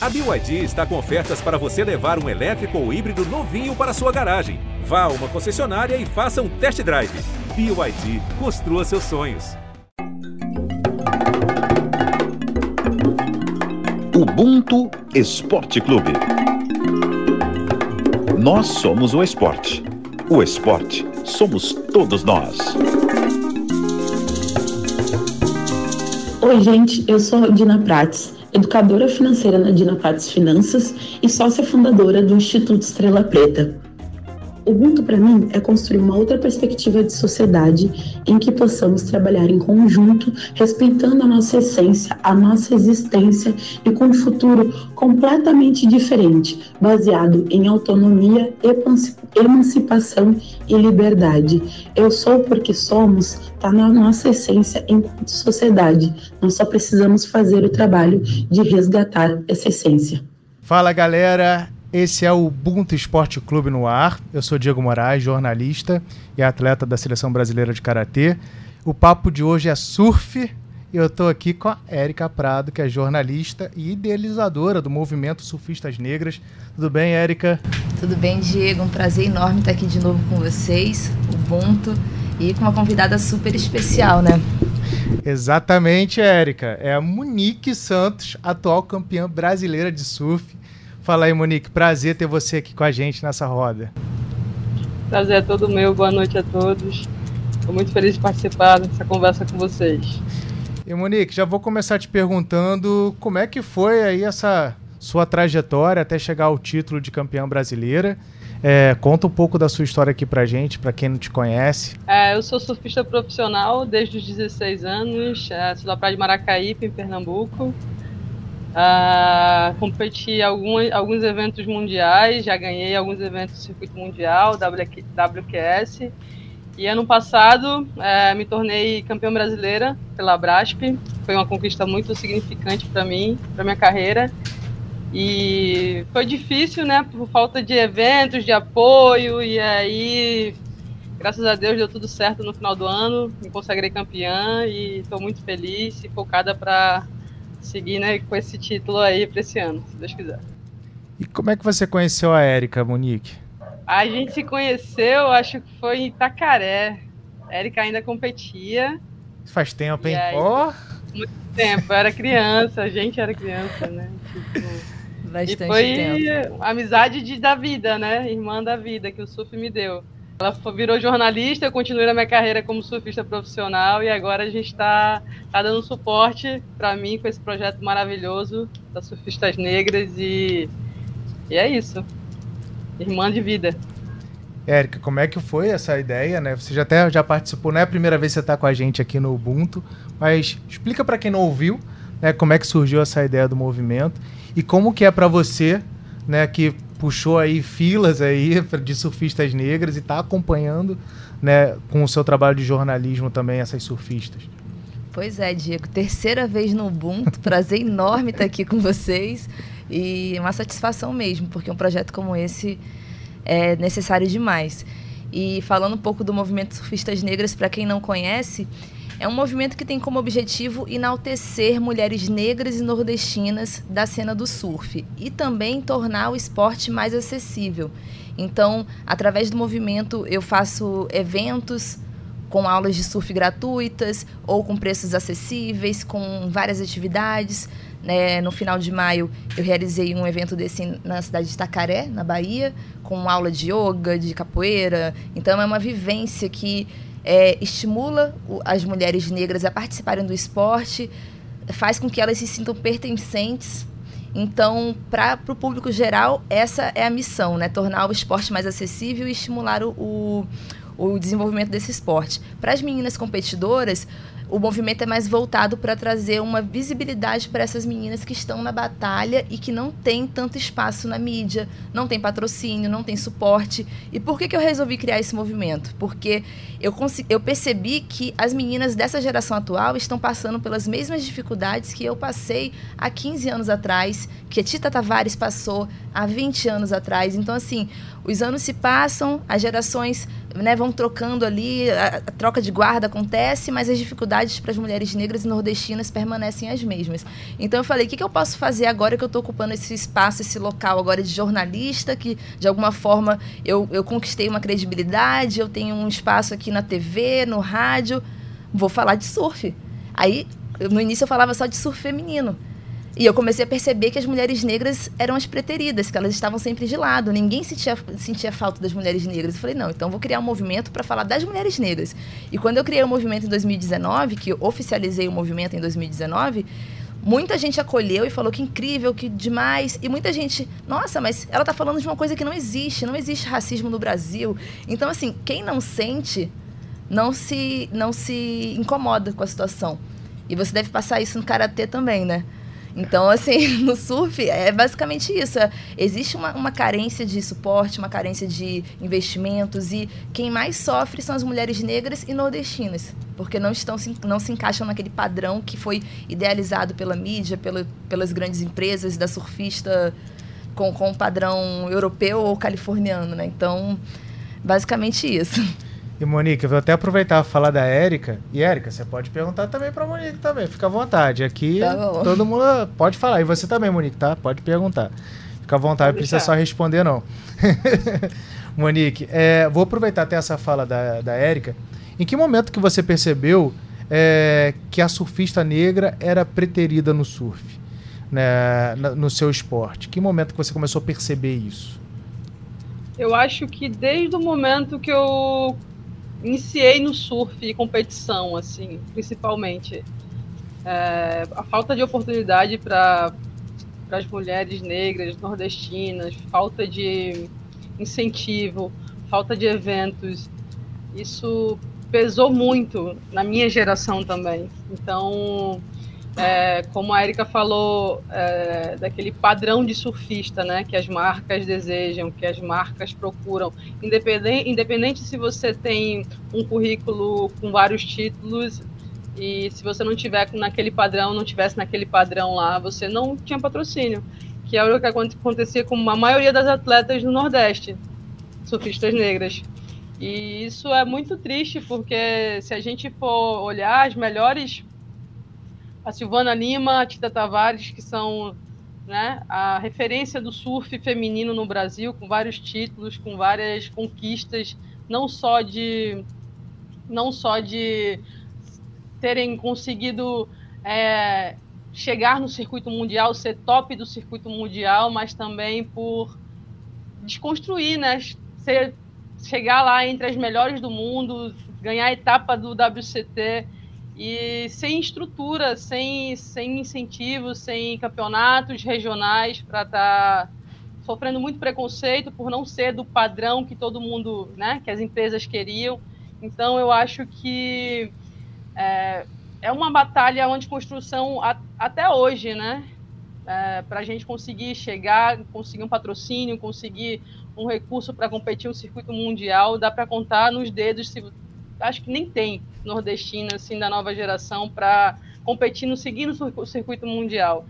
A BYD está com ofertas para você levar um elétrico ou híbrido novinho para sua garagem. Vá a uma concessionária e faça um test drive. BYD, construa seus sonhos. Ubuntu Esporte Clube. Nós somos o esporte. O esporte somos todos nós. Oi, gente, eu sou Dina Prates, educadora financeira na Dina Prates Finanças e sócia fundadora do Instituto Estrela Preta. Ubuntu para mim é construir uma outra perspectiva de sociedade em que possamos trabalhar em conjunto, respeitando a nossa essência, a nossa existência e com um futuro completamente diferente, baseado em autonomia, emancipação e liberdade. Eu sou porque somos, está na nossa essência enquanto sociedade. Nós só precisamos fazer o trabalho de resgatar essa essência. Fala galera, esse é o Ubuntu Esporte Clube no ar. Eu sou Diego Moraes, jornalista e atleta da Seleção Brasileira de Karatê. O papo de hoje é surf e eu estou aqui com a Érica Prado, que é jornalista e idealizadora do movimento Surfistas Negras. Tudo bem, Érica? Tudo bem, Diego. Um prazer enorme estar aqui de novo com vocês, Ubuntu, e com uma convidada super especial, né? Exatamente, Érica. É a Monique Santos, atual campeã brasileira de surf Fala aí, Monique. Prazer ter você aqui com a gente nessa roda. Prazer é todo meu. Boa noite a todos. Estou muito feliz de participar dessa conversa com vocês. E Monique, já vou começar te perguntando como é que foi aí essa sua trajetória até chegar ao título de campeã brasileira. É, conta um pouco da sua história aqui pra gente, para quem não te conhece. É, eu sou surfista profissional desde os 16 anos, é, sou da Praia de Maracaípe, em Pernambuco. Uh, competi algum, alguns eventos mundiais, já ganhei alguns eventos do circuito mundial, WQS. E ano passado uh, me tornei campeã brasileira pela Brasp. Foi uma conquista muito significante para mim, para minha carreira. E foi difícil, né, por falta de eventos, de apoio. E aí, graças a Deus, deu tudo certo no final do ano. Me consagrei campeã e estou muito feliz e focada para seguir né, com esse título aí para esse ano, se Deus quiser. E como é que você conheceu a Érica, Monique? A gente se conheceu, acho que foi em Itacaré. A Érica ainda competia. Faz tempo, hein? Aí, oh. Muito tempo, eu era criança, a gente era criança, né? Tipo, Bastante e foi tempo. amizade de, da vida, né? Irmã da vida que o surf me deu. Ela virou jornalista, eu continuei na minha carreira como surfista profissional e agora a gente está tá dando suporte para mim com esse projeto maravilhoso das surfistas negras e, e é isso. Irmã de vida. Érica, como é que foi essa ideia, né? Você já até já participou, não é a primeira vez que você está com a gente aqui no Ubuntu, mas explica para quem não ouviu, né, como é que surgiu essa ideia do movimento e como que é para você, né, que puxou aí filas aí de surfistas negras e está acompanhando, né, com o seu trabalho de jornalismo também essas surfistas. Pois é, Diego, terceira vez no Ubuntu, prazer enorme estar aqui com vocês e uma satisfação mesmo, porque um projeto como esse é necessário demais. E falando um pouco do movimento Surfistas Negras, para quem não conhece, é um movimento que tem como objetivo enaltecer mulheres negras e nordestinas da cena do surf e também tornar o esporte mais acessível. Então, através do movimento, eu faço eventos com aulas de surf gratuitas ou com preços acessíveis, com várias atividades. Né? No final de maio, eu realizei um evento desse na cidade de Itacaré, na Bahia, com aula de yoga, de capoeira. Então, é uma vivência que é, estimula as mulheres negras a participarem do esporte, faz com que elas se sintam pertencentes. Então, para o público geral, essa é a missão, né? Tornar o esporte mais acessível e estimular o, o, o desenvolvimento desse esporte. Para as meninas competidoras, o movimento é mais voltado para trazer uma visibilidade para essas meninas que estão na batalha e que não tem tanto espaço na mídia, não tem patrocínio, não tem suporte. E por que, que eu resolvi criar esse movimento? Porque eu, eu percebi que as meninas dessa geração atual estão passando pelas mesmas dificuldades que eu passei há 15 anos atrás, que a Tita Tavares passou há 20 anos atrás. Então, assim, os anos se passam, as gerações né, vão trocando ali, a, a, troca de guarda acontece, mas as dificuldades para as mulheres negras e nordestinas permanecem as mesmas. Então eu falei, o que, que eu posso fazer agora que eu estou ocupando esse espaço, esse local agora de jornalista, que de alguma forma eu, eu conquistei uma credibilidade, eu tenho um espaço aqui na TV, no rádio, vou falar de surf. Aí, no início eu falava só de surf feminino. E eu comecei a perceber que as mulheres negras eram as preteridas, que elas estavam sempre de lado. Ninguém sentia, sentia falta das mulheres negras. Eu falei, não, então vou criar um movimento para falar das mulheres negras. E quando eu criei o movimento em 2019, que oficializei o movimento em 2019, muita gente acolheu e falou que incrível, que demais. E muita gente, nossa, mas ela está falando de uma coisa que não existe. Não existe racismo no Brasil. Então, assim, quem não sente, não se, não se incomoda com a situação. E você deve passar isso no karatê também, né? Então, assim, no surf é basicamente isso. Existe uma, uma carência de suporte, uma carência de investimentos e quem mais sofre são as mulheres negras e nordestinas, porque não estão não se encaixam naquele padrão que foi idealizado pela mídia, pela, pelas grandes empresas da surfista com, com o padrão europeu ou californiano, né? Então, basicamente isso. E Monique, eu vou até aproveitar para falar da Érica. E Érica, você pode perguntar também para Monique também, fica à vontade. Aqui tá todo mundo pode falar. E você também, Monique, tá? Pode perguntar. Fica à vontade, não precisa só responder não. Monique, é, vou aproveitar até essa fala da, da Érica. Em que momento que você percebeu é, que a surfista negra era preterida no surf, né, no seu esporte? Que momento que você começou a perceber isso? Eu acho que desde o momento que eu iniciei no surf e competição, assim, principalmente. É, a falta de oportunidade para as mulheres negras, nordestinas, falta de incentivo, falta de eventos, isso pesou muito na minha geração também. Então, é, como a Erika falou, é, daquele padrão de surfista, né, que as marcas desejam, que as marcas procuram, independente, independente se você tem um currículo com vários títulos e se você não tiver naquele padrão, não tivesse naquele padrão lá, você não tinha patrocínio, que é o que acontecia com a maioria das atletas do Nordeste, surfistas negras. E isso é muito triste, porque se a gente for olhar as melhores a Silvana Lima, a Tita Tavares, que são né, a referência do surf feminino no Brasil, com vários títulos, com várias conquistas, não só de não só de terem conseguido é, chegar no circuito mundial, ser top do circuito mundial, mas também por desconstruir, né, ser, chegar lá entre as melhores do mundo, ganhar a etapa do WCT e sem estrutura, sem, sem incentivos, sem campeonatos regionais para estar tá sofrendo muito preconceito por não ser do padrão que todo mundo, né, que as empresas queriam. Então eu acho que é, é uma batalha onde construção a, até hoje, né, é, para a gente conseguir chegar, conseguir um patrocínio, conseguir um recurso para competir no circuito mundial, dá para contar nos dedos se acho que nem tem nordestina assim da nova geração para competir no seguir no circuito mundial.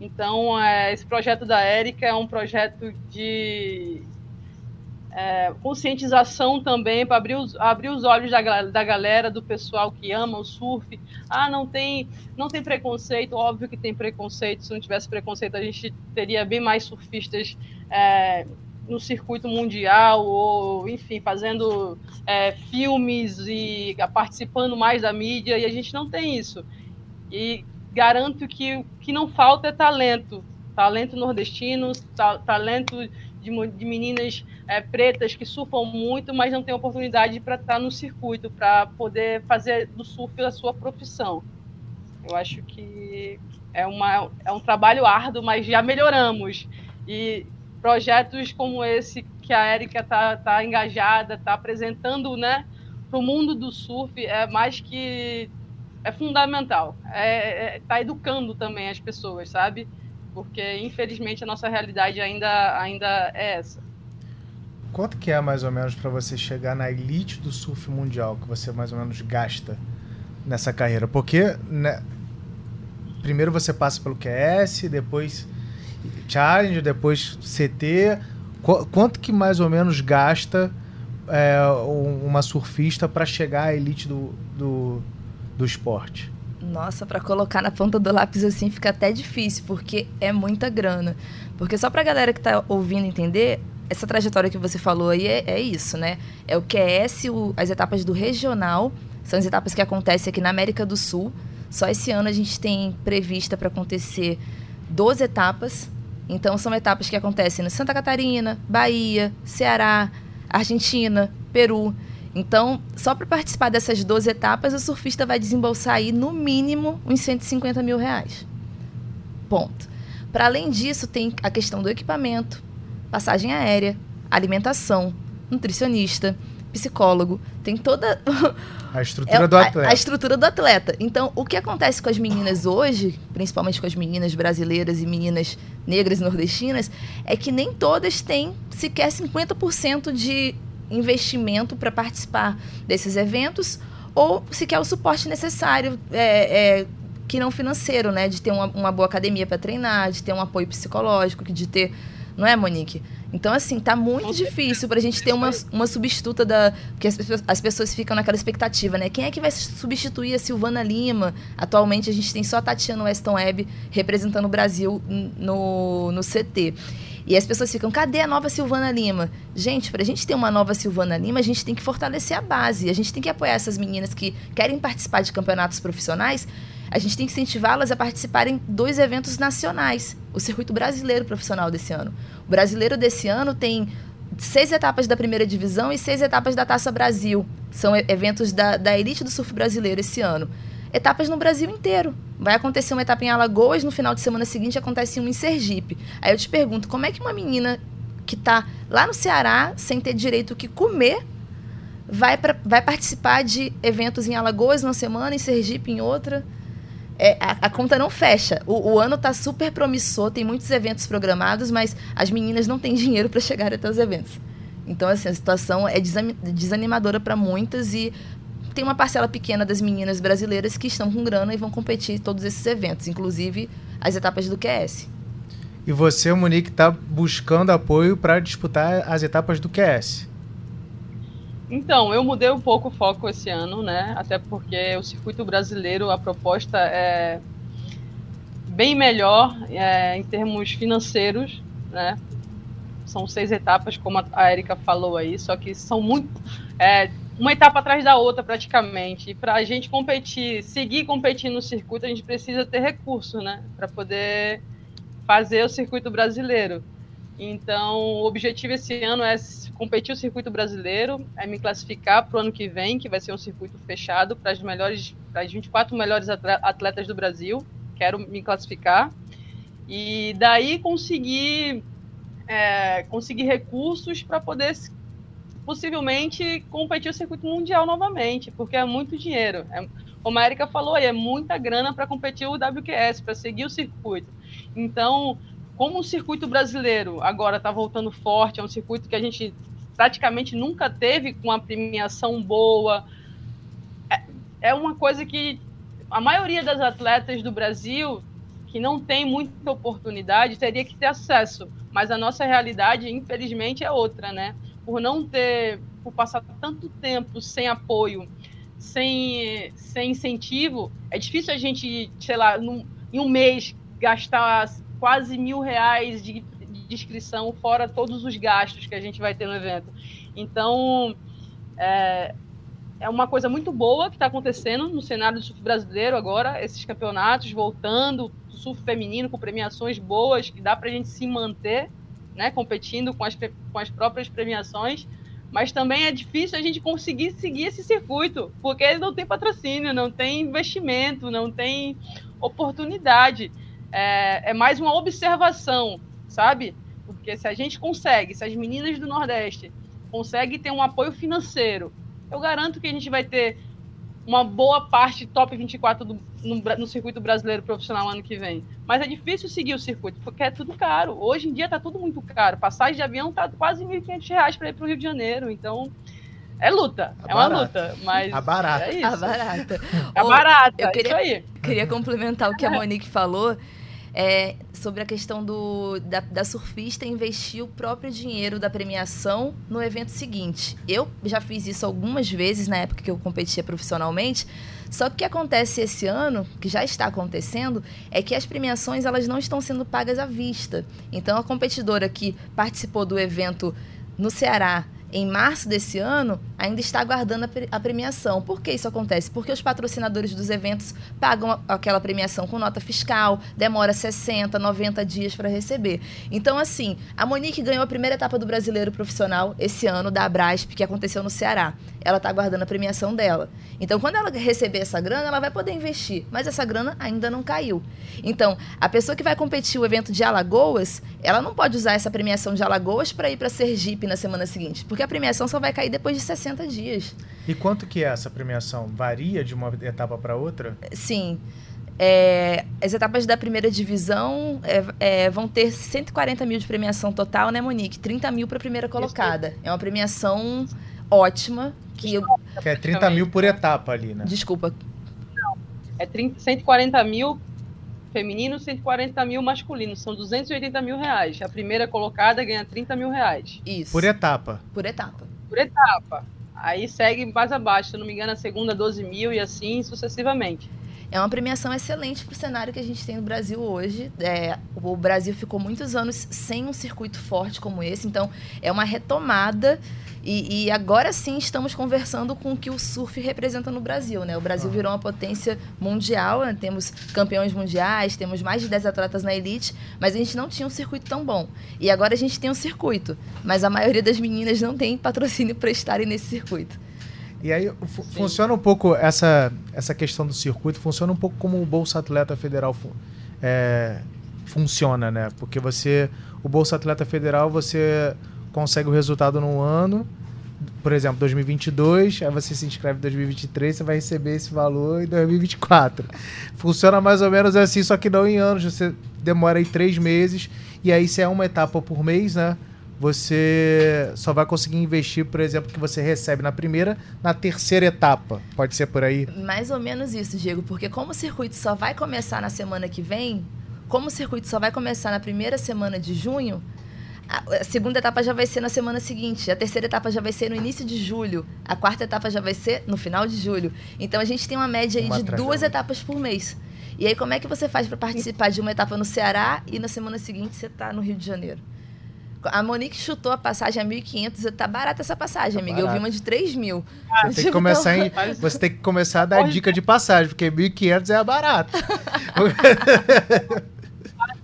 Então, é, esse projeto da Érica é um projeto de é, conscientização também para abrir os, abrir os olhos da, da galera, do pessoal que ama o surf. Ah, não tem, não tem preconceito, óbvio que tem preconceito. Se não tivesse preconceito, a gente teria bem mais surfistas é, no circuito mundial ou, enfim, fazendo é, filmes e participando mais da mídia e a gente não tem isso. E garanto que o que não falta é talento, talento nordestino, ta talento de, de meninas é, pretas que surfam muito, mas não têm oportunidade para estar no circuito, para poder fazer do surf a sua profissão. Eu acho que é, uma, é um trabalho árduo, mas já melhoramos. E projetos como esse que a Érica está tá engajada, está apresentando né, para o mundo do surf, é mais que é fundamental. Está é, é, tá educando também as pessoas, sabe? Porque, infelizmente, a nossa realidade ainda, ainda é essa. Quanto que é, mais ou menos, para você chegar na elite do surf mundial, que você mais ou menos gasta nessa carreira? Porque, né, primeiro você passa pelo QS, depois Challenge, depois CT. Qu quanto que mais ou menos gasta é, uma surfista para chegar à elite do, do, do esporte? Nossa, para colocar na ponta do lápis assim fica até difícil, porque é muita grana. Porque só pra galera que tá ouvindo entender, essa trajetória que você falou aí é, é isso, né? É o QS, o, as etapas do regional, são as etapas que acontecem aqui na América do Sul. Só esse ano a gente tem prevista para acontecer 12 etapas. Então são etapas que acontecem no Santa Catarina, Bahia, Ceará, Argentina, Peru. Então, só para participar dessas 12 etapas, o surfista vai desembolsar aí, no mínimo, uns 150 mil reais. Ponto. Para além disso, tem a questão do equipamento, passagem aérea, alimentação, nutricionista, psicólogo, tem toda a estrutura é, do atleta. A, a, estrutura do atleta. Então, o que acontece com as meninas hoje, principalmente com as meninas brasileiras e meninas negras e nordestinas, é que nem todas têm sequer 50% de investimento para participar desses eventos ou sequer o suporte necessário é, é, que não financeiro, né? De ter uma, uma boa academia para treinar, de ter um apoio psicológico, de ter não é, Monique? Então, assim, tá muito difícil pra gente ter uma, uma substituta da. Porque as pessoas, as pessoas ficam naquela expectativa, né? Quem é que vai substituir a Silvana Lima? Atualmente a gente tem só a Tatiana Weston Webb representando o Brasil no, no CT. E as pessoas ficam, cadê a nova Silvana Lima? Gente, para a gente ter uma nova Silvana Lima, a gente tem que fortalecer a base. A gente tem que apoiar essas meninas que querem participar de campeonatos profissionais a gente tem que incentivá-las a participarem dos eventos nacionais, o circuito brasileiro profissional desse ano. O brasileiro desse ano tem seis etapas da primeira divisão e seis etapas da Taça Brasil. São eventos da, da elite do surf brasileiro esse ano. Etapas no Brasil inteiro. Vai acontecer uma etapa em Alagoas, no final de semana seguinte acontece uma em Sergipe. Aí eu te pergunto, como é que uma menina que está lá no Ceará, sem ter direito o que comer, vai, pra, vai participar de eventos em Alagoas numa semana, em Sergipe em outra? É, a, a, conta não fecha. O, o ano está super promissor, tem muitos eventos programados, mas as meninas não têm dinheiro para chegar até os eventos. Então, assim, a situação é desanimadora para muitas e tem uma parcela pequena das meninas brasileiras que estão com grana e vão competir em todos esses eventos, inclusive as etapas do QS. E você, Monique, está buscando apoio para disputar as etapas do QS. Então, eu mudei um pouco o foco esse ano, né? Até porque o circuito brasileiro, a proposta é bem melhor é, em termos financeiros, né? São seis etapas, como a Erika falou aí, só que são muito. É, uma etapa atrás da outra, praticamente. E para a gente competir, seguir competindo no circuito, a gente precisa ter recurso, né? Para poder fazer o circuito brasileiro. Então, o objetivo esse ano é competir o circuito brasileiro, é me classificar para o ano que vem, que vai ser um circuito fechado para as melhores, para as 24 melhores atletas do Brasil. Quero me classificar e daí conseguir é, conseguir recursos para poder possivelmente competir o circuito mundial novamente, porque é muito dinheiro. É, como a Erika falou, é muita grana para competir o WQS, para seguir o circuito. Então, como o circuito brasileiro agora está voltando forte, é um circuito que a gente praticamente nunca teve com a premiação boa, é, é uma coisa que a maioria das atletas do Brasil que não tem muita oportunidade teria que ter acesso, mas a nossa realidade, infelizmente, é outra, né? Por não ter, por passar tanto tempo sem apoio, sem, sem incentivo, é difícil a gente, sei lá, num, em um mês gastar quase mil reais de, de inscrição, fora todos os gastos que a gente vai ter no evento. Então, é, é uma coisa muito boa que está acontecendo no cenário do surf brasileiro agora, esses campeonatos voltando, surf feminino com premiações boas, que dá para a gente se manter, né, competindo com as, com as próprias premiações, mas também é difícil a gente conseguir seguir esse circuito, porque não tem patrocínio, não tem investimento, não tem oportunidade é, é mais uma observação, sabe? Porque se a gente consegue, se as meninas do Nordeste conseguem ter um apoio financeiro, eu garanto que a gente vai ter uma boa parte top 24 do, no, no, circuito brasileiro profissional ano que vem. Mas é difícil seguir o circuito, porque é tudo caro. Hoje em dia está tudo muito caro. Passagem de avião está quase R$ 1.500 para ir para o Rio de Janeiro. Então, é luta. A é barata. uma luta. Mas a barata. É isso. A barata. A barata. Eu queria, queria complementar o que a Monique falou é sobre a questão do, da, da, surfista investir o próprio dinheiro da premiação no evento seguinte. Eu já fiz isso algumas vezes na época que eu competia profissionalmente. Só que o que acontece esse ano, que já está acontecendo, é que as premiações elas não estão sendo pagas à vista. Então a competidora que participou do evento no Ceará em março desse ano, ainda está aguardando a premiação. Por que isso acontece? Porque os patrocinadores dos eventos pagam aquela premiação com nota fiscal, demora 60, 90 dias para receber. Então, assim, a Monique ganhou a primeira etapa do Brasileiro Profissional esse ano, da Abrasp, que aconteceu no Ceará. Ela está aguardando a premiação dela. Então, quando ela receber essa grana, ela vai poder investir. Mas essa grana ainda não caiu. Então, a pessoa que vai competir o evento de Alagoas, ela não pode usar essa premiação de Alagoas para ir para Sergipe na semana seguinte. Porque a premiação só vai cair depois de 60 dias. E quanto que é essa premiação? Varia de uma etapa para outra? Sim. É, as etapas da primeira divisão é, é, vão ter 140 mil de premiação total, né, Monique? 30 mil para a primeira colocada. É uma premiação ótima. Que, eu... que é 30 mil por etapa ali, né? Desculpa. Não. É 30, 140 mil feminino, 140 mil masculino. São 280 mil reais. A primeira colocada ganha 30 mil reais. Isso. Por etapa. Por etapa. Por etapa. Aí segue mais abaixo. Se eu não me engano, a segunda 12 mil e assim sucessivamente. É uma premiação excelente para o cenário que a gente tem no Brasil hoje. É, o Brasil ficou muitos anos sem um circuito forte como esse, então é uma retomada e, e, agora sim estamos conversando com o que o surf representa no Brasil, né? O Brasil ah. virou uma potência mundial, né? temos campeões mundiais, temos mais de 10 atletas na elite, mas a gente não tinha um circuito tão bom. E agora a gente tem um circuito, mas a maioria das meninas não tem patrocínio para estarem nesse circuito. E aí funciona um pouco essa, essa questão do circuito, funciona um pouco como o Bolsa Atleta Federal é, funciona, né? Porque você, o Bolsa Atleta Federal, você consegue o resultado num ano, por exemplo, 2022, aí você se inscreve em 2023, você vai receber esse valor em 2024. Funciona mais ou menos assim, só que não em anos, você demora aí três meses, e aí se é uma etapa por mês, né? Você só vai conseguir investir, por exemplo, que você recebe na primeira, na terceira etapa. Pode ser por aí? Mais ou menos isso, Diego, porque como o circuito só vai começar na semana que vem, como o circuito só vai começar na primeira semana de junho, a segunda etapa já vai ser na semana seguinte, a terceira etapa já vai ser no início de julho, a quarta etapa já vai ser no final de julho. Então a gente tem uma média aí uma de duas etapas por mês. E aí como é que você faz para participar de uma etapa no Ceará e na semana seguinte você está no Rio de Janeiro? A Monique chutou a passagem a 1.500. Tá barata essa passagem, tá amiga. Barato. Eu vi uma de 3 mil. Ah, você, tem que começar em, você tem que começar a dar dica de passagem, porque 1.500 é barato.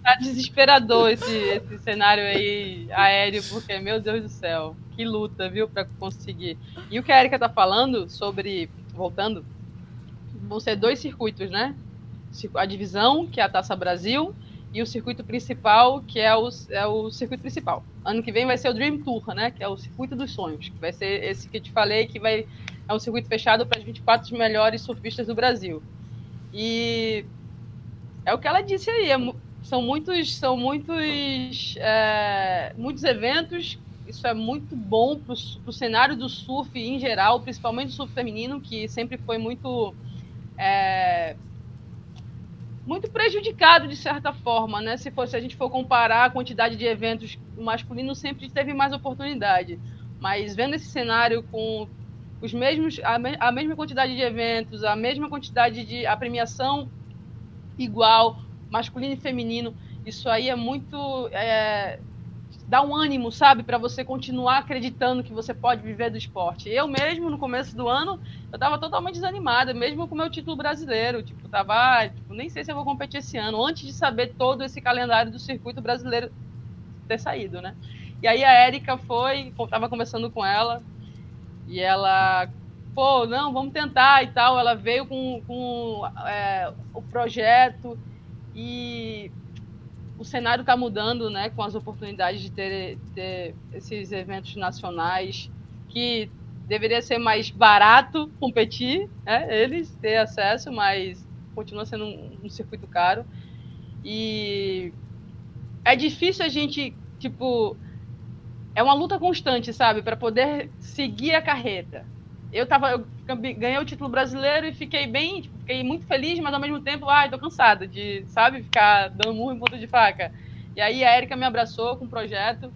tá desesperador esse, esse cenário aí aéreo, porque, meu Deus do céu, que luta, viu, para conseguir. E o que a Erika tá falando sobre, voltando, vão ser dois circuitos, né? A divisão, que é a Taça Brasil, e o circuito principal, que é o, é o circuito principal. Ano que vem vai ser o Dream Tour, né? Que é o circuito dos sonhos, que vai ser esse que te falei, que vai é um circuito fechado para as 24 melhores surfistas do Brasil. E é o que ela disse aí, é, são muitos, são muitos, é, muitos eventos. Isso é muito bom para o cenário do surf em geral, principalmente o surf feminino, que sempre foi muito é, muito prejudicado de certa forma, né? Se, for, se a gente for comparar a quantidade de eventos, o masculino sempre teve mais oportunidade. Mas vendo esse cenário com os mesmos, a, me, a mesma quantidade de eventos, a mesma quantidade de a premiação igual, masculino e feminino, isso aí é muito é, dá um ânimo, sabe, para você continuar acreditando que você pode viver do esporte. Eu mesmo, no começo do ano, eu estava totalmente desanimada, mesmo com o meu título brasileiro. Tipo, tava, tipo, nem sei se eu vou competir esse ano, antes de saber todo esse calendário do circuito brasileiro ter saído, né? E aí a Érica foi, estava conversando com ela, e ela, pô, não, vamos tentar e tal. Ela veio com, com é, o projeto e o cenário está mudando, né, com as oportunidades de ter, ter, esses eventos nacionais, que deveria ser mais barato competir, né, eles ter acesso, mas continua sendo um, um circuito caro. E é difícil a gente, tipo, é uma luta constante, sabe, para poder seguir a carreta. Eu tava, eu ganhei o título brasileiro e fiquei bem, tipo, fiquei muito feliz, mas ao mesmo tempo, ai, tô cansada de, sabe, ficar dando murro em ponta de faca. E aí a Erika me abraçou com o projeto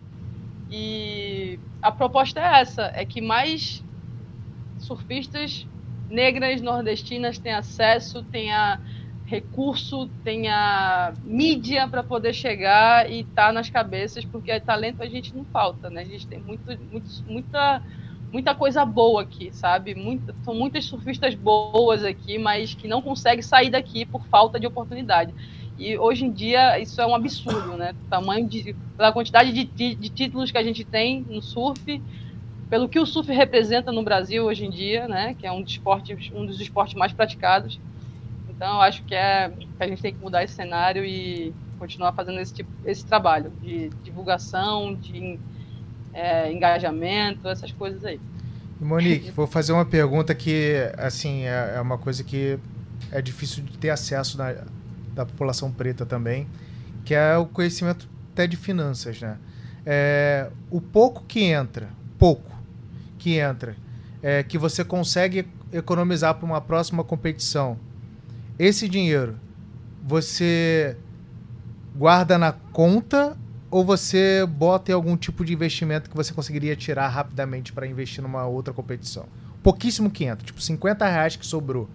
e a proposta é essa, é que mais surfistas negras nordestinas tenham acesso, tenha recurso, tenha mídia para poder chegar e estar tá nas cabeças, porque talento a gente não falta, né? A gente tem muito, muito, muita muita coisa boa aqui, sabe? Muita, são muitas surfistas boas aqui, mas que não conseguem sair daqui por falta de oportunidade. E hoje em dia isso é um absurdo, né? O tamanho de, pela quantidade de, de, títulos que a gente tem no surf, pelo que o surf representa no Brasil hoje em dia, né? Que é um dos esportes, um dos esportes mais praticados. Então, eu acho que é que a gente tem que mudar esse cenário e continuar fazendo esse tipo, esse trabalho de divulgação, de é, engajamento, essas coisas aí. Monique, vou fazer uma pergunta que, assim, é, é uma coisa que é difícil de ter acesso na, da população preta também, que é o conhecimento até de finanças, né? É, o pouco que entra, pouco que entra, é, que você consegue economizar para uma próxima competição, esse dinheiro você guarda na conta ou você bota em algum tipo de investimento que você conseguiria tirar rapidamente para investir numa outra competição? Pouquíssimo que entra, tipo 50 reais que sobrou.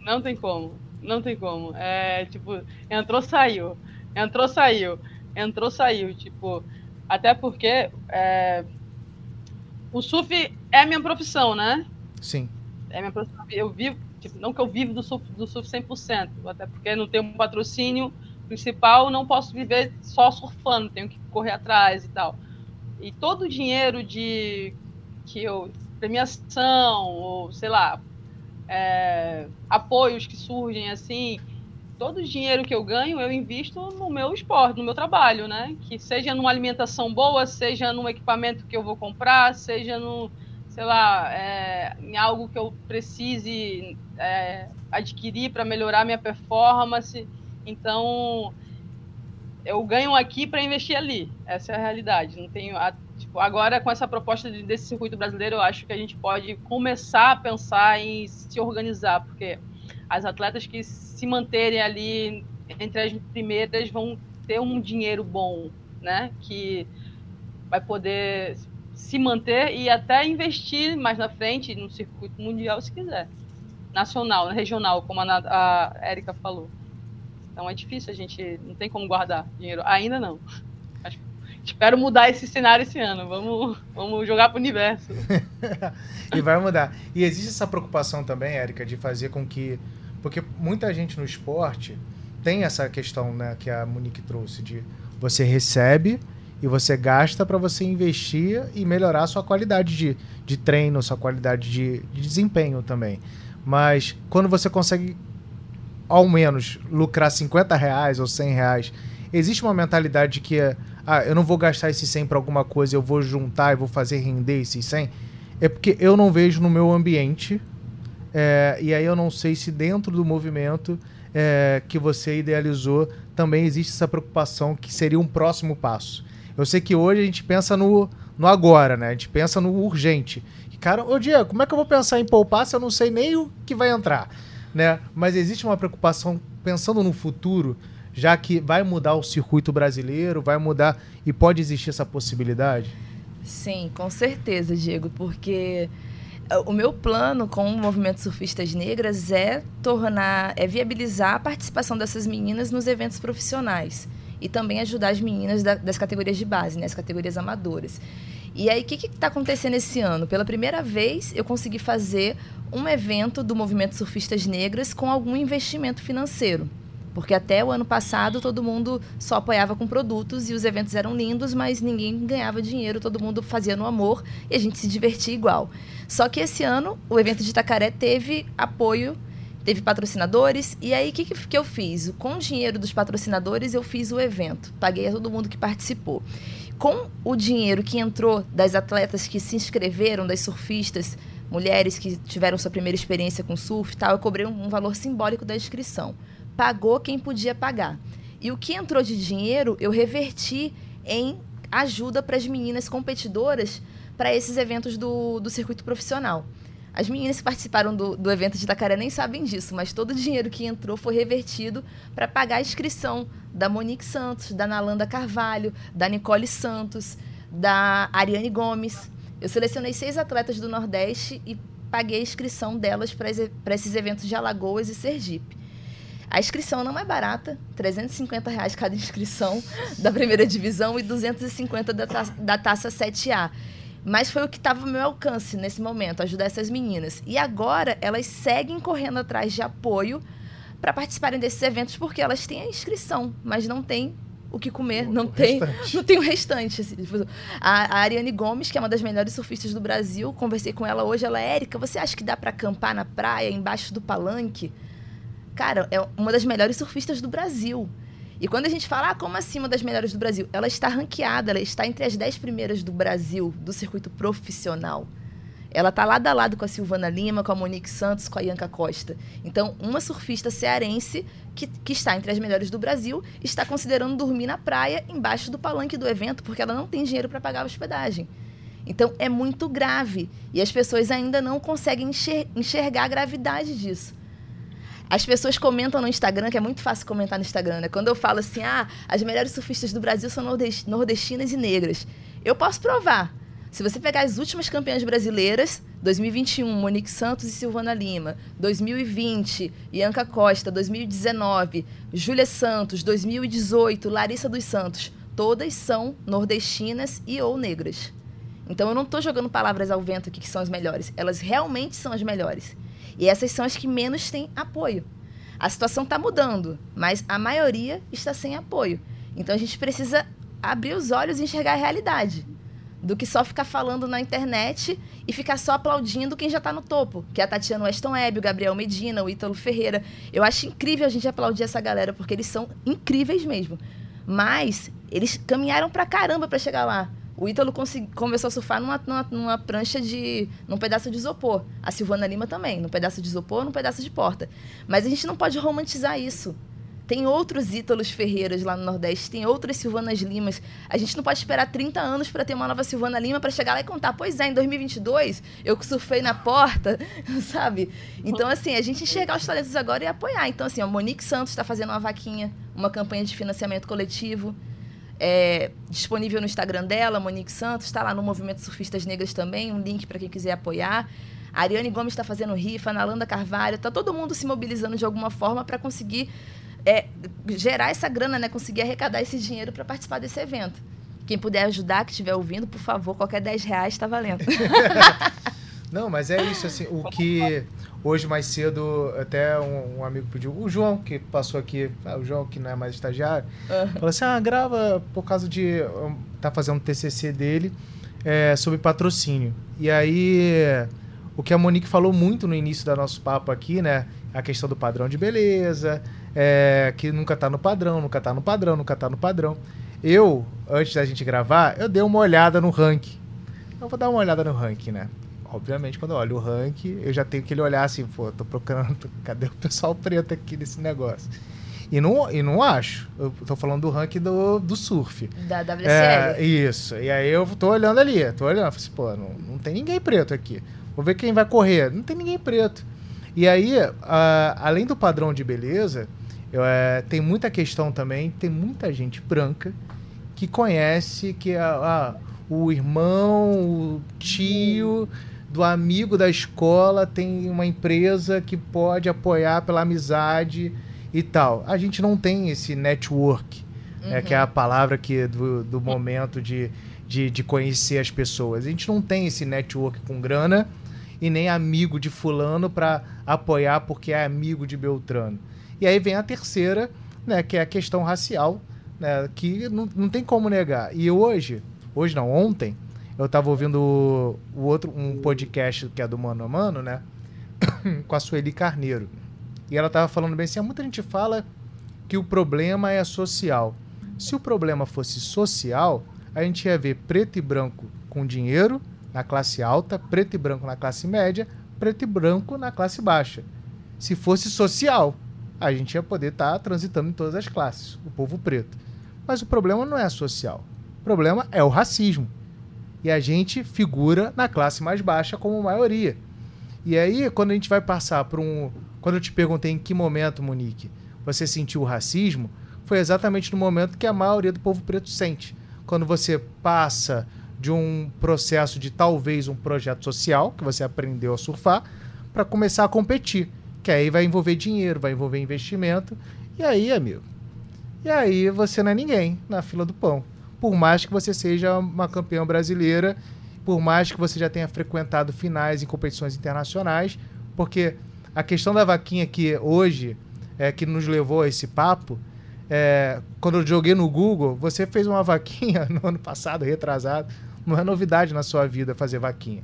Não tem como, não tem como. É tipo, entrou, saiu, entrou, saiu, entrou, saiu. Tipo, até porque é, o surf é a minha profissão, né? Sim. É minha profissão. Eu vivo, tipo, não que eu vivo do surf, do surf 100%, até porque não tenho um patrocínio principal, não posso viver só surfando, tenho que correr atrás e tal. E todo o dinheiro de que eu premiação ou sei lá é, apoios que surgem assim, todo o dinheiro que eu ganho eu invisto no meu esporte, no meu trabalho, né? Que seja numa alimentação boa, seja num equipamento que eu vou comprar, seja no sei lá, é, em algo que eu precise é, adquirir para melhorar minha performance. Então, eu ganho aqui para investir ali. Essa é a realidade. Não tenho a, tipo, agora com essa proposta de, desse circuito brasileiro, eu acho que a gente pode começar a pensar em se organizar, porque as atletas que se manterem ali entre as primeiras vão ter um dinheiro bom, né? Que vai poder se manter e até investir mais na frente no circuito mundial se quiser. Nacional, regional, como a, a Erika falou. Então é difícil, a gente não tem como guardar dinheiro. Ainda não. Espero mudar esse cenário esse ano. Vamos, vamos jogar para o universo. e vai mudar. E existe essa preocupação também, Érica, de fazer com que. Porque muita gente no esporte tem essa questão né, que a Monique trouxe de você recebe e você gasta para você investir e melhorar a sua qualidade de, de treino, sua qualidade de, de desempenho também. Mas quando você consegue ao menos lucrar 50 reais ou 100 reais, existe uma mentalidade que é, ah, eu não vou gastar esse 100 para alguma coisa, eu vou juntar e vou fazer render esses 100? É porque eu não vejo no meu ambiente, é, e aí eu não sei se dentro do movimento é, que você idealizou também existe essa preocupação que seria um próximo passo. Eu sei que hoje a gente pensa no, no agora, né? A gente pensa no urgente. Cara, ô Diego, como é que eu vou pensar em poupar se eu não sei nem o que vai entrar? Né? Mas existe uma preocupação pensando no futuro, já que vai mudar o circuito brasileiro, vai mudar e pode existir essa possibilidade? Sim, com certeza, Diego, porque eh, o meu plano com o movimento Surfistas Negras é tornar, é viabilizar a participação dessas meninas nos eventos profissionais e também ajudar as meninas da, das categorias de base, né, as categorias amadoras. E aí, o que está acontecendo esse ano? Pela primeira vez, eu consegui fazer um evento do movimento Surfistas Negras com algum investimento financeiro. Porque até o ano passado todo mundo só apoiava com produtos e os eventos eram lindos, mas ninguém ganhava dinheiro, todo mundo fazia no amor e a gente se divertia igual. Só que esse ano o evento de Itacaré teve apoio, teve patrocinadores, e aí o que, que eu fiz? Com o dinheiro dos patrocinadores eu fiz o evento, paguei a todo mundo que participou com o dinheiro que entrou das atletas que se inscreveram, das surfistas, mulheres que tiveram sua primeira experiência com surf e tal, eu cobrei um, um valor simbólico da inscrição. Pagou quem podia pagar. E o que entrou de dinheiro, eu reverti em ajuda para as meninas competidoras para esses eventos do, do circuito profissional. As meninas que participaram do, do evento de Itacaré nem sabem disso, mas todo o dinheiro que entrou foi revertido para pagar a inscrição da Monique Santos, da Nalanda Carvalho, da Nicole Santos, da Ariane Gomes. Eu selecionei seis atletas do Nordeste e paguei a inscrição delas para esses eventos de Alagoas e Sergipe. A inscrição não é barata, 350 reais cada inscrição da primeira divisão e 250 da, taça, da taça 7A. Mas foi o que estava ao meu alcance nesse momento, ajudar essas meninas. E agora elas seguem correndo atrás de apoio para participarem desses eventos porque elas têm a inscrição, mas não têm o que comer, não, tem, não tem o restante. Assim, a, a, Ariane Gomes, que é uma das melhores surfistas do Brasil, conversei com ela hoje, ela, Érica, você acha que dá para acampar na praia, embaixo do palanque? Cara, é uma das melhores surfistas do Brasil. E quando a gente fala, ah, como assim uma das melhores do Brasil? Ela está ranqueada, ela está entre as dez primeiras do Brasil, do circuito profissional. Ela está lado a lado com a Silvana Lima, com a Monique Santos, com a Ianca Costa. Então, uma surfista cearense que, que está entre as melhores do Brasil está considerando dormir na praia embaixo do palanque do evento, porque ela não tem dinheiro para pagar a hospedagem. Então, é muito grave. E as pessoas ainda não conseguem enxergar a gravidade disso. As pessoas comentam no Instagram, que é muito fácil comentar no Instagram, né? Quando eu falo assim, ah, as melhores surfistas do Brasil são nordestinas e negras. Eu posso provar. Se você pegar as últimas campeãs brasileiras, 2021, Monique Santos e Silvana Lima, 2020, Ianca Costa, 2019, Júlia Santos, 2018, Larissa dos Santos, todas são nordestinas e ou negras. Então eu não estou jogando palavras ao vento aqui que são as melhores. Elas realmente são as melhores. E essas são as que menos têm apoio. A situação está mudando, mas a maioria está sem apoio. Então a gente precisa abrir os olhos e enxergar a realidade. Do que só ficar falando na internet e ficar só aplaudindo quem já está no topo. Que é a Tatiana Weston Webb, o Gabriel Medina, o Ítalo Ferreira. Eu acho incrível a gente aplaudir essa galera, porque eles são incríveis mesmo. Mas eles caminharam pra caramba para chegar lá. O Ítalo começou a surfar numa, numa, numa, prancha de. num pedaço de isopor. A Silvana Lima também, num pedaço de isopor, num pedaço de porta. Mas a gente não pode romantizar isso. Tem outros Ítalos Ferreiras lá no Nordeste, tem outras Silvanas Limas. A gente não pode esperar 30 anos para ter uma nova Silvana Lima para chegar lá e contar. Pois é, em 2022 eu surfei na porta, sabe? Então, assim, a gente enxergar os talentos agora e apoiar. Então, assim, a Monique Santos está fazendo uma vaquinha, uma campanha de financiamento coletivo é, disponível no Instagram dela, Monique Santos, está lá no Movimento Surfistas Negras também, um link para quem quiser apoiar. A Ariane Gomes está fazendo rifa, Nalanda Carvalho, está todo mundo se mobilizando de alguma forma para conseguir é, gerar essa grana, né? conseguir arrecadar esse dinheiro para participar desse evento. Quem puder ajudar, que estiver ouvindo, por favor, qualquer 10 reais está valendo. Não, mas é isso, assim, o que hoje mais cedo até um, um, amigo pediu, o João, que passou aqui, ah, o João que não é mais estagiário, uhum. falou assim, ah, grava por causa de, tá fazendo um TCC dele é, sobre patrocínio. E aí, o que a Monique falou muito no início do nosso papo aqui, né, a questão do padrão de beleza, é, que nunca tá no padrão, nunca tá no padrão, nunca tá no padrão. Eu, antes da gente gravar, eu dei uma olhada no ranking. Eu vou dar uma olhada no ranking, né? Obviamente, quando eu olho o ranking, eu já tenho que ele olhar assim, pô, tô procurando, cadê o pessoal preto aqui nesse negócio? E não, e não acho. Eu tô falando do ranking do, do surf. Da WSL. É, isso. E aí eu tô olhando ali, tô olhando, falei assim, pô, não, não tem ninguém preto aqui. Vou ver quem vai correr. Não tem ninguém preto. E aí, além do padrão de beleza, eu, uh, tem muita questão também, tem muita gente branca que conhece que uh, o irmão, o tio do amigo da escola tem uma empresa que pode apoiar pela amizade e tal. A gente não tem esse network, uhum. né, que é a palavra que do, do momento de, de, de, conhecer as pessoas. A gente não tem esse network com grana e nem amigo de fulano para apoiar porque é amigo de Beltrano. E aí vem a terceira, né, que é a questão racial, né, que não, não tem como negar. E hoje, hoje não, ontem, eu tava ouvindo o, o outro, um podcast que é do Mano a Mano, né? com a Sueli Carneiro. E ela tava falando bem assim: muita gente fala que o problema é social. Se o problema fosse social, a gente ia ver preto e branco com dinheiro na classe alta, preto e branco na classe média, preto e branco na classe baixa. Se fosse social, a gente ia poder estar tá transitando em todas as classes, o povo preto. Mas o problema não é social. O problema é o racismo e a gente figura na classe mais baixa como maioria. E aí, quando a gente vai passar por um. Quando eu te perguntei em que momento, Monique, você sentiu o racismo, foi exatamente no momento que a maioria do povo preto sente. Quando você passa de um processo de talvez um projeto social, que você aprendeu a surfar, para começar a competir. Que aí vai envolver dinheiro, vai envolver investimento. E aí, amigo? E aí você não é ninguém na fila do pão. Por mais que você seja uma campeã brasileira, por mais que você já tenha frequentado finais em competições internacionais, porque a questão da vaquinha que hoje é que nos levou a esse papo, é, quando eu joguei no Google, você fez uma vaquinha no ano passado, retrasado. Não é novidade na sua vida fazer vaquinha.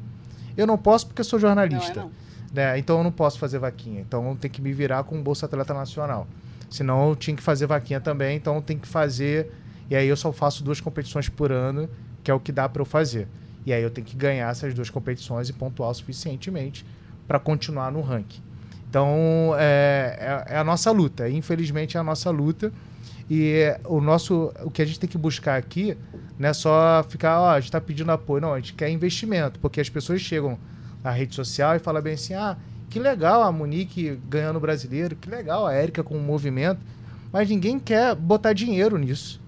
Eu não posso porque eu sou jornalista. Não é não. Né? Então eu não posso fazer vaquinha. Então tem que me virar com o Bolsa Atleta Nacional. Senão eu tinha que fazer vaquinha também, então tem que fazer. E aí eu só faço duas competições por ano, que é o que dá para eu fazer. E aí eu tenho que ganhar essas duas competições e pontuar suficientemente para continuar no ranking. Então é, é, é, a nossa luta. Infelizmente é a nossa luta. E o nosso, o que a gente tem que buscar aqui não é só ficar, ó, a gente está pedindo apoio, não, a gente quer investimento, porque as pessoas chegam na rede social e falam bem assim, ah, que legal a Monique ganhando o brasileiro, que legal a Érica com o movimento, mas ninguém quer botar dinheiro nisso.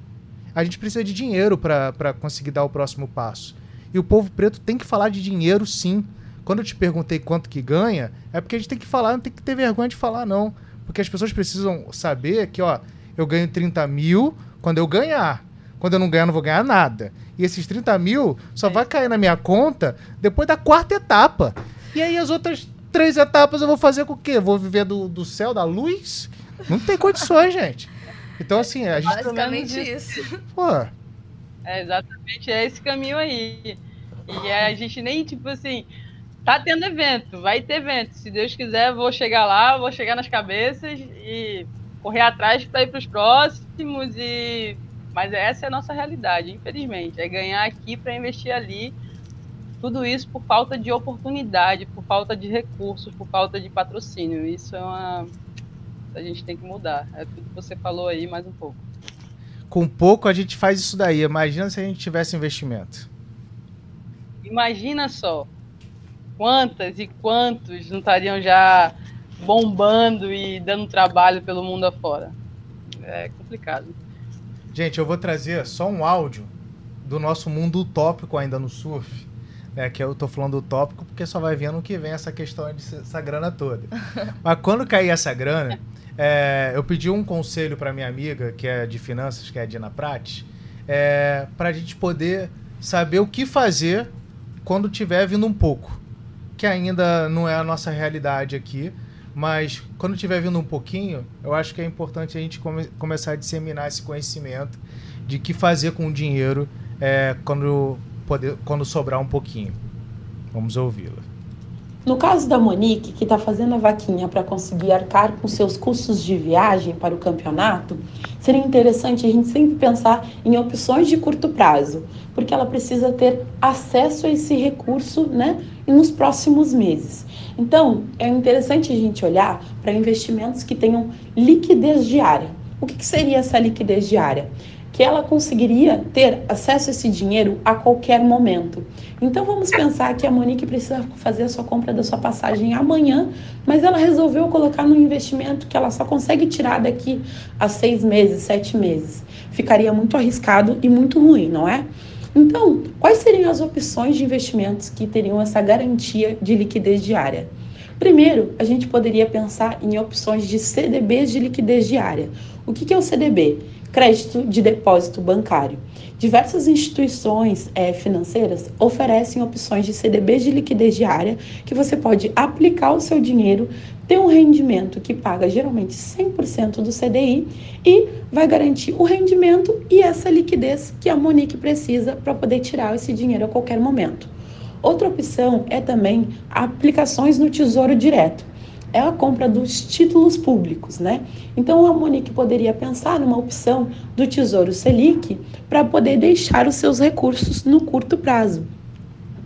A gente precisa de dinheiro para conseguir dar o próximo passo. E o povo preto tem que falar de dinheiro sim. Quando eu te perguntei quanto que ganha, é porque a gente tem que falar, não tem que ter vergonha de falar, não. Porque as pessoas precisam saber que, ó, eu ganho 30 mil quando eu ganhar. Quando eu não ganhar, não vou ganhar nada. E esses 30 mil só é. vai cair na minha conta depois da quarta etapa. E aí as outras três etapas eu vou fazer com o quê? Vou viver do, do céu, da luz? Não tem condições, gente. Então, assim, a gente. Basicamente isso. Pô. É exatamente é esse caminho aí. E a gente nem, tipo assim, tá tendo evento, vai ter evento. Se Deus quiser, vou chegar lá, vou chegar nas cabeças e correr atrás para ir para os próximos e mas essa é a nossa realidade, infelizmente, é ganhar aqui para investir ali. Tudo isso por falta de oportunidade, por falta de recursos, por falta de patrocínio. Isso é uma a gente tem que mudar. É tudo que você falou aí, mais um pouco. Com pouco a gente faz isso daí. Imagina se a gente tivesse investimento. Imagina só quantas e quantos não estariam já bombando e dando trabalho pelo mundo afora. É complicado. Gente, eu vou trazer só um áudio do nosso mundo utópico ainda no surf. Né, que eu tô falando utópico porque só vai vendo que vem essa questão dessa grana toda. Mas quando cair essa grana, é, eu pedi um conselho para minha amiga, que é de finanças, que é a Dina Prates, é, para a gente poder saber o que fazer quando tiver vindo um pouco. Que ainda não é a nossa realidade aqui, mas quando tiver vindo um pouquinho, eu acho que é importante a gente come começar a disseminar esse conhecimento de que fazer com o dinheiro é, quando, poder, quando sobrar um pouquinho. Vamos ouvi-la. No caso da Monique, que está fazendo a vaquinha para conseguir arcar com seus custos de viagem para o campeonato, seria interessante a gente sempre pensar em opções de curto prazo, porque ela precisa ter acesso a esse recurso né, nos próximos meses. Então, é interessante a gente olhar para investimentos que tenham liquidez diária. O que, que seria essa liquidez diária? Que ela conseguiria ter acesso a esse dinheiro a qualquer momento. Então vamos pensar que a Monique precisa fazer a sua compra da sua passagem amanhã, mas ela resolveu colocar no investimento que ela só consegue tirar daqui a seis meses, sete meses. Ficaria muito arriscado e muito ruim, não é? Então, quais seriam as opções de investimentos que teriam essa garantia de liquidez diária? Primeiro, a gente poderia pensar em opções de CDBs de liquidez diária. O que é o CDB? Crédito de depósito bancário. Diversas instituições é, financeiras oferecem opções de CDBs de liquidez diária que você pode aplicar o seu dinheiro, ter um rendimento que paga geralmente 100% do CDI e vai garantir o rendimento e essa liquidez que a Monique precisa para poder tirar esse dinheiro a qualquer momento. Outra opção é também aplicações no Tesouro Direto é a compra dos títulos públicos, né? Então a Monique poderia pensar numa opção do Tesouro Selic para poder deixar os seus recursos no curto prazo.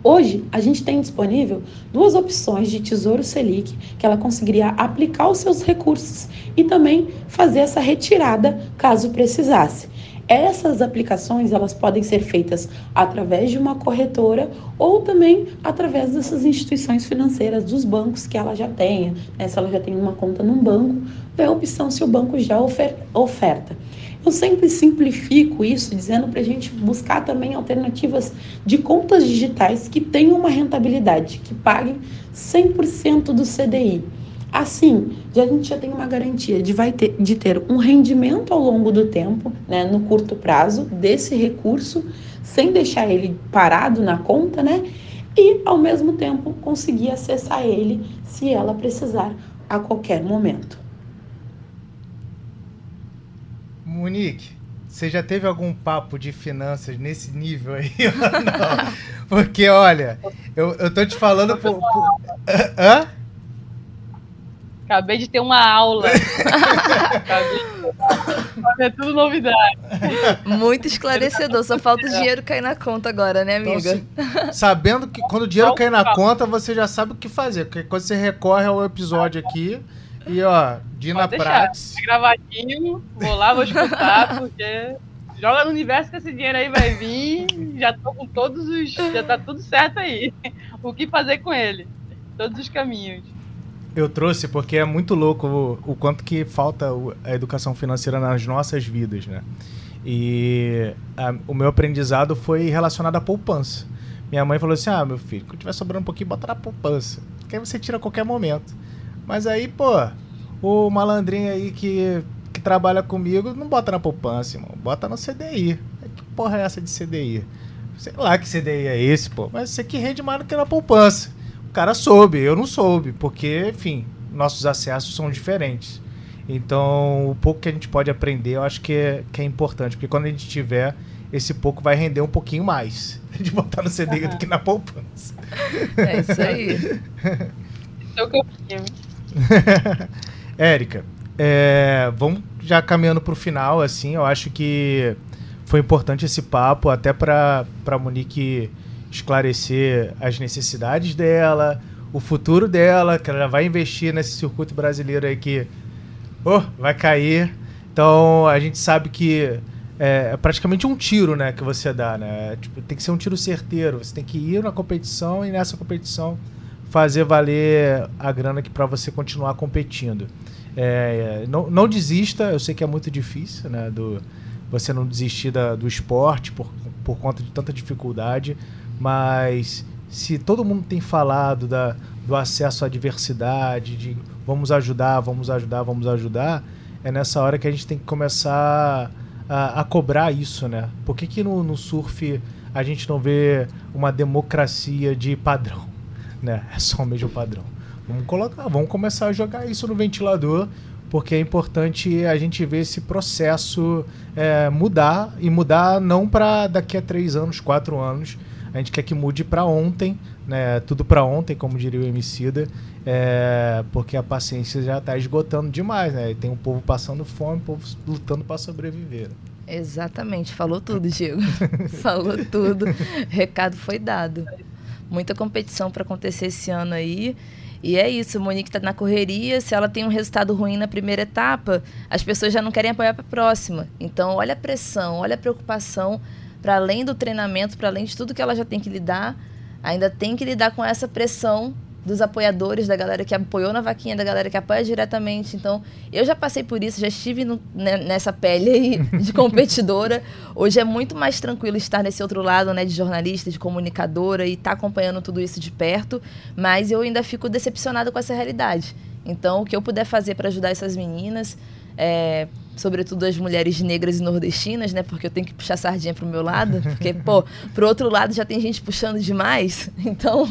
Hoje, a gente tem disponível duas opções de Tesouro Selic que ela conseguiria aplicar os seus recursos e também fazer essa retirada caso precisasse. Essas aplicações elas podem ser feitas através de uma corretora ou também através dessas instituições financeiras, dos bancos que ela já tenha. Né? Se ela já tem uma conta num banco, é a opção se o banco já oferta. Eu sempre simplifico isso, dizendo para a gente buscar também alternativas de contas digitais que tenham uma rentabilidade, que paguem 100% do CDI. Assim, a gente já tem uma garantia de, vai ter, de ter um rendimento ao longo do tempo, né, no curto prazo, desse recurso, sem deixar ele parado na conta, né? E, ao mesmo tempo, conseguir acessar ele se ela precisar a qualquer momento. Monique, você já teve algum papo de finanças nesse nível aí? não? Porque, olha, eu, eu tô te falando por. por... Hã? Acabei de ter uma aula. Acabei de ter tudo novidade. Muito esclarecedor. Só falta o dinheiro cair na conta agora, né, então, amiga? Então, se, sabendo que quando o dinheiro cair na conta, você já sabe o que fazer. Porque quando você recorre ao episódio aqui e, ó, Dina Prates. Tá gravadinho, vou lá, vou escutar, porque joga no universo que esse dinheiro aí vai vir. Já tô com todos os. Já tá tudo certo aí. O que fazer com ele? Todos os caminhos. Eu trouxe porque é muito louco o, o quanto que falta a educação financeira nas nossas vidas, né? E a, o meu aprendizado foi relacionado à poupança. Minha mãe falou assim: ah, meu filho, quando tiver sobrando um pouquinho, bota na poupança. Que aí você tira a qualquer momento. Mas aí, pô, o malandrinho aí que, que trabalha comigo não bota na poupança, irmão. Bota no CDI. Que porra é essa de CDI? Sei lá que CDI é esse, pô. Mas isso aqui rende mais do que na poupança cara soube, eu não soube, porque, enfim, nossos acessos são diferentes. Então, o pouco que a gente pode aprender, eu acho que é, que é importante, porque quando a gente tiver, esse pouco vai render um pouquinho mais de botar no CD uhum. do que na poupança. É isso aí. eu Érica, é, vamos já caminhando para o final, assim, eu acho que foi importante esse papo, até para Monique esclarecer as necessidades dela, o futuro dela, que ela vai investir nesse circuito brasileiro aí que oh, vai cair. Então a gente sabe que é, é praticamente um tiro, né, que você dá, né? Tipo, tem que ser um tiro certeiro. Você tem que ir na competição e nessa competição fazer valer a grana para você continuar competindo. É, não, não desista, eu sei que é muito difícil, né, do você não desistir da, do esporte por, por conta de tanta dificuldade, mas se todo mundo tem falado da, do acesso à diversidade, de vamos ajudar, vamos ajudar, vamos ajudar, é nessa hora que a gente tem que começar a, a cobrar isso, né? Por que, que no, no surf a gente não vê uma democracia de padrão? Né? É só o mesmo padrão. Vamos colocar, vamos começar a jogar isso no ventilador, porque é importante a gente ver esse processo é, mudar e mudar não para daqui a três anos, quatro anos, a gente quer que mude para ontem, né? Tudo para ontem, como diria o Emicida, é, porque a paciência já está esgotando demais, né? Tem um povo passando fome, um povo lutando para sobreviver. Exatamente, falou tudo, Diego. falou tudo. Recado foi dado. Muita competição para acontecer esse ano aí. E é isso, Monique está na correria. Se ela tem um resultado ruim na primeira etapa, as pessoas já não querem apoiar para a próxima. Então, olha a pressão, olha a preocupação para além do treinamento, para além de tudo que ela já tem que lidar, ainda tem que lidar com essa pressão dos apoiadores, da galera que apoiou na vaquinha, da galera que apoia diretamente. Então, eu já passei por isso, já estive no, né, nessa pele aí de competidora. Hoje é muito mais tranquilo estar nesse outro lado, né, de jornalista, de comunicadora e estar tá acompanhando tudo isso de perto, mas eu ainda fico decepcionada com essa realidade. Então, o que eu puder fazer para ajudar essas meninas, é, sobretudo as mulheres negras e nordestinas, né? Porque eu tenho que puxar sardinha pro meu lado, porque, pô, pro outro lado já tem gente puxando demais. Então,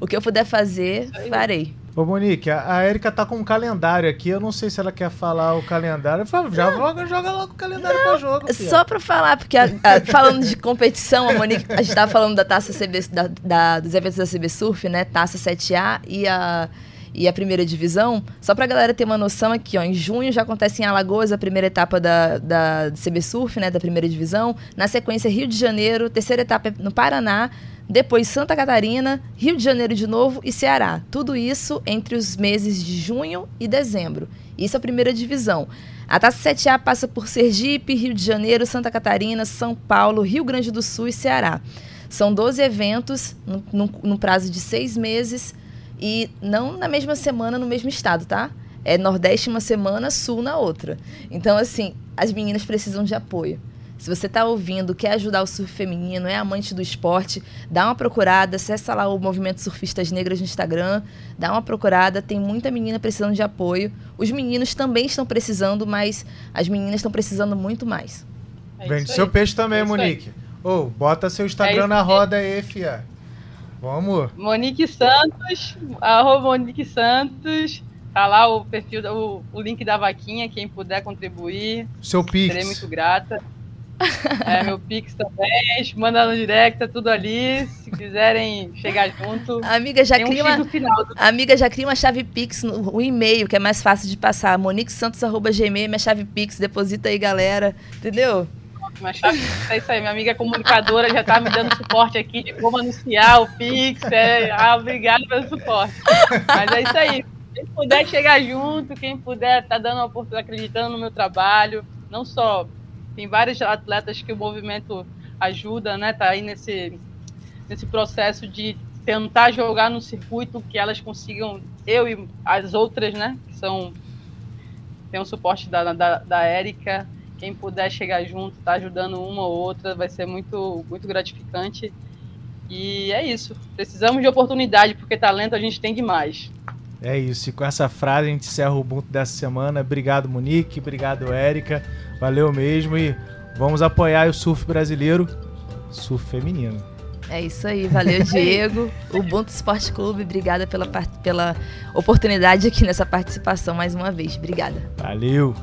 o que eu puder fazer, farei. Ô, Monique, a, a Erika tá com um calendário aqui. Eu não sei se ela quer falar o calendário. Já joga, joga logo o calendário não, pra jogo. Filha. Só pra falar, porque a, a, falando de competição, a Monique, a gente tava falando da taça CB, da, da, dos eventos da CB Surf, né? Taça 7A e a e a primeira divisão, só para a galera ter uma noção aqui, ó, em junho já acontece em Alagoas a primeira etapa da, da CB Surf, né, da primeira divisão. Na sequência, Rio de Janeiro, terceira etapa é no Paraná, depois Santa Catarina, Rio de Janeiro de novo e Ceará. Tudo isso entre os meses de junho e dezembro. Isso é a primeira divisão. A Taça 7A passa por Sergipe, Rio de Janeiro, Santa Catarina, São Paulo, Rio Grande do Sul e Ceará. São 12 eventos no, prazo de seis meses e não na mesma semana no mesmo estado, tá? É Nordeste uma semana, Sul na outra. Então, assim, as meninas precisam de apoio. Se você está ouvindo, quer ajudar o surf feminino, é amante do esporte, dá uma procurada, acessa lá o Movimento Surfistas Negras no Instagram, dá uma procurada, tem muita menina precisando de apoio. Os meninos também estão precisando, mas as meninas estão precisando muito mais. É Vende seu peixe também, é Monique. Ô, oh, bota seu Instagram é na roda aí, fia. Vamos. Monique Santos, arroba Monique Santos. Tá lá o perfil, o, o link da vaquinha, quem puder contribuir. Seu Pix. Serei muito grata. É, meu Pix também, manda no direct, tá tudo ali. Se quiserem chegar junto. amiga, já cria um uma, amiga, já cria uma chave Pix, no, o e-mail, que é mais fácil de passar. moniquesantos.gmail, minha chave Pix, deposita aí, galera. Entendeu? Chave é isso aí, minha amiga comunicadora já tá me dando suporte aqui de como anunciar o Pix. É, ah, obrigado pelo suporte. Mas é isso aí. Quem puder chegar junto, quem puder tá dando oportunidade, acreditando no meu trabalho, não só tem vários atletas que o movimento ajuda, né? Tá aí nesse, nesse processo de tentar jogar no circuito que elas consigam, eu e as outras, né? Que são. Tem o suporte da, da, da Érica. Quem puder chegar junto, tá ajudando uma ou outra, vai ser muito, muito gratificante. E é isso. Precisamos de oportunidade, porque talento a gente tem demais. É isso. E com essa frase a gente encerra o Ubuntu dessa semana. Obrigado, Monique. Obrigado, Érica. Valeu mesmo e vamos apoiar o surf brasileiro, surf feminino. É isso aí, valeu Diego. Ubuntu Esporte Clube, obrigada pela, pela oportunidade aqui nessa participação mais uma vez. Obrigada. Valeu.